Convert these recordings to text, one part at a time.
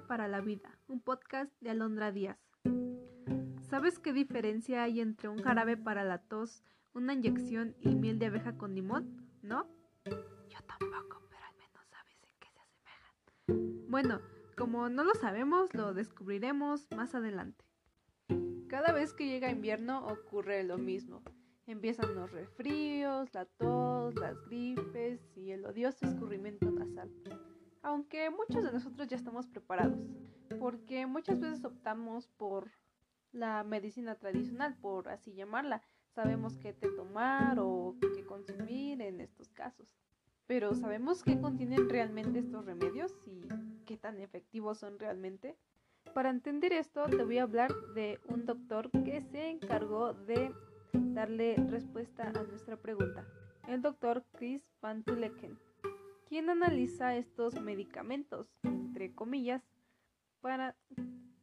Para la Vida, un podcast de Alondra Díaz. ¿Sabes qué diferencia hay entre un jarabe para la tos, una inyección y miel de abeja con limón? ¿No? Yo tampoco, pero al menos sabes en qué se asemejan. Bueno, como no lo sabemos, lo descubriremos más adelante. Cada vez que llega invierno ocurre lo mismo. Empiezan los resfríos, la tos, las gripes y el odioso escurrimiento nasal. Aunque muchos de nosotros ya estamos preparados, porque muchas veces optamos por la medicina tradicional, por así llamarla. Sabemos qué te tomar o qué consumir en estos casos. Pero ¿sabemos qué contienen realmente estos remedios y qué tan efectivos son realmente? Para entender esto, te voy a hablar de un doctor que se encargó de darle respuesta a nuestra pregunta. El doctor Chris Van Tuleken, quien analiza estos medicamentos, entre comillas, para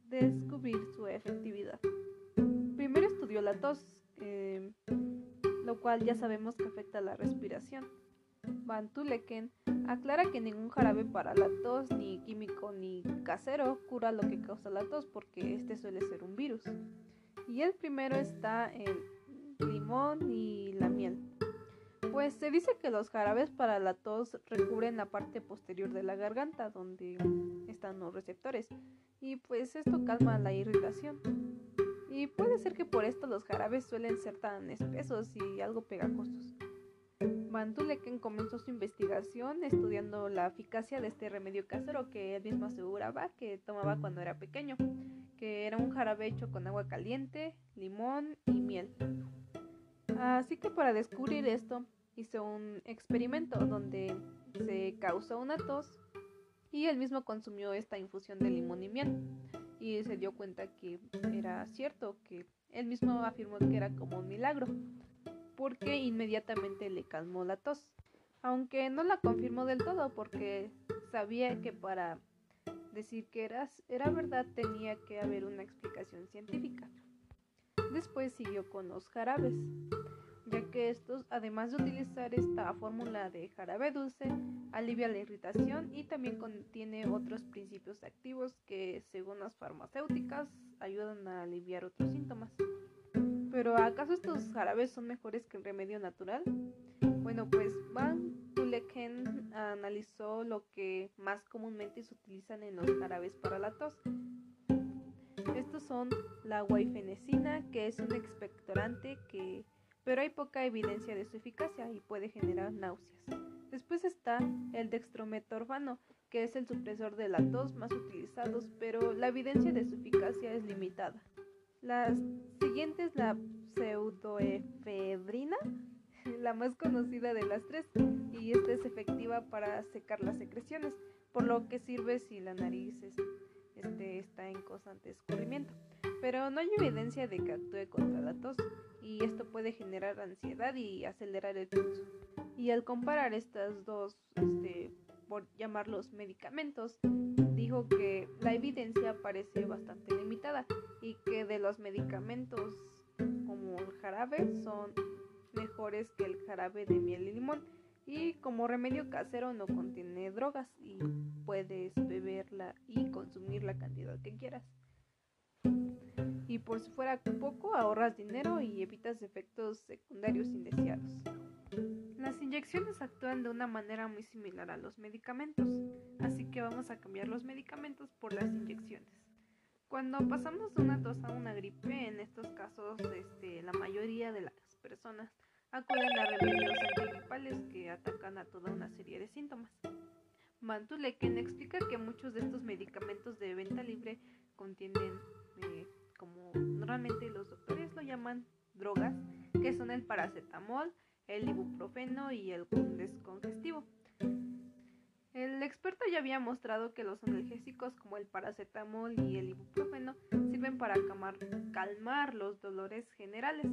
descubrir su efectividad. Primero estudió la tos, eh, lo cual ya sabemos que afecta la respiración. Van Tuleken aclara que ningún jarabe para la tos, ni químico ni casero, cura lo que causa la tos porque este suele ser un virus. Y el primero está en limón y la miel. Pues se dice que los jarabes para la tos recubren la parte posterior de la garganta donde están los receptores y pues esto calma la irritación. Y puede ser que por esto los jarabes suelen ser tan espesos y algo pegajosos. Van comenzó su investigación estudiando la eficacia de este remedio casero que él mismo aseguraba que tomaba cuando era pequeño, que era un jarabe hecho con agua caliente, limón y miel. Así que para descubrir esto hizo un experimento donde se causó una tos y él mismo consumió esta infusión de limón y miel. Y se dio cuenta que era cierto, que él mismo afirmó que era como un milagro, porque inmediatamente le calmó la tos, aunque no la confirmó del todo porque sabía que para decir que era, era verdad tenía que haber una explicación científica. Después siguió con los jarabes, ya que estos, además de utilizar esta fórmula de jarabe dulce, alivia la irritación y también contiene otros principios activos que, según las farmacéuticas, ayudan a aliviar otros síntomas. Pero ¿acaso estos jarabes son mejores que el remedio natural? Bueno, pues Van Tuleken analizó lo que más comúnmente se utilizan en los jarabes para la tos estos son la guaifenesina, que es un expectorante que pero hay poca evidencia de su eficacia y puede generar náuseas. Después está el dextrometorfano, que es el supresor de la tos más utilizados, pero la evidencia de su eficacia es limitada. La siguiente es la pseudoefedrina, la más conocida de las tres, y esta es efectiva para secar las secreciones, por lo que sirve si la nariz este, está en constante escurrimiento. Pero no hay evidencia de que actúe contra la tos, y esto puede generar ansiedad y acelerar el pulso. Y al comparar estas dos, este, por llamarlos medicamentos, dijo que la evidencia parece bastante limitada y que de los medicamentos como el jarabe son mejores que el jarabe de miel y limón y como remedio casero no contiene drogas y puedes beberla y consumir la cantidad que quieras. Y por si fuera poco, ahorras dinero y evitas efectos secundarios indeseados. Las inyecciones actúan de una manera muy similar a los medicamentos, así que vamos a cambiar los medicamentos por las inyecciones. Cuando pasamos de una tos a una gripe, en estos casos este, la mayoría de las personas acuden a remedios antigripales que atacan a toda una serie de síntomas. Mantuleken explica que muchos de estos medicamentos de venta libre contienen, eh, como normalmente los doctores lo llaman, drogas, que son el paracetamol, el ibuprofeno y el descongestivo. El experto ya había mostrado que los analgésicos como el paracetamol y el ibuprofeno sirven para calmar los dolores generales.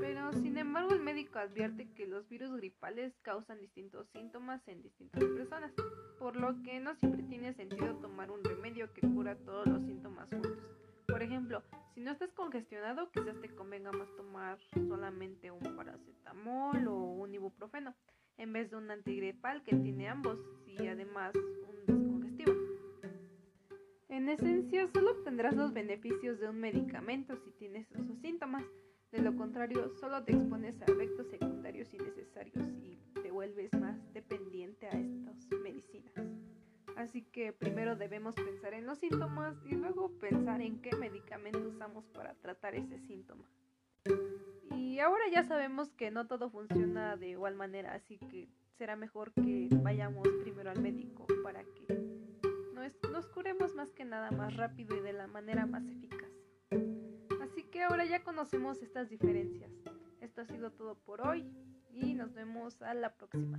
Pero sin embargo el médico advierte que los virus gripales causan distintos síntomas en distintas personas, por lo que no siempre tiene sentido tomar un remedio que cura todos los síntomas juntos. Por ejemplo, si no estás congestionado, quizás te convenga más tomar solamente un paracetamol o un ibuprofeno, en vez de un antigripal que tiene ambos y además un descongestivo. En esencia, solo obtendrás los beneficios de un medicamento si tienes esos síntomas. De lo contrario, solo te expones a efectos secundarios innecesarios y te vuelves más dependiente a estas medicinas. Así que primero debemos pensar en los síntomas y luego pensar en qué medicamento usamos para tratar ese síntoma. Y ahora ya sabemos que no todo funciona de igual manera, así que será mejor que vayamos primero al médico para que nos, nos curemos más que nada más rápido y de la manera más eficaz. Así que ahora ya conocemos estas diferencias. Esto ha sido todo por hoy y nos vemos a la próxima.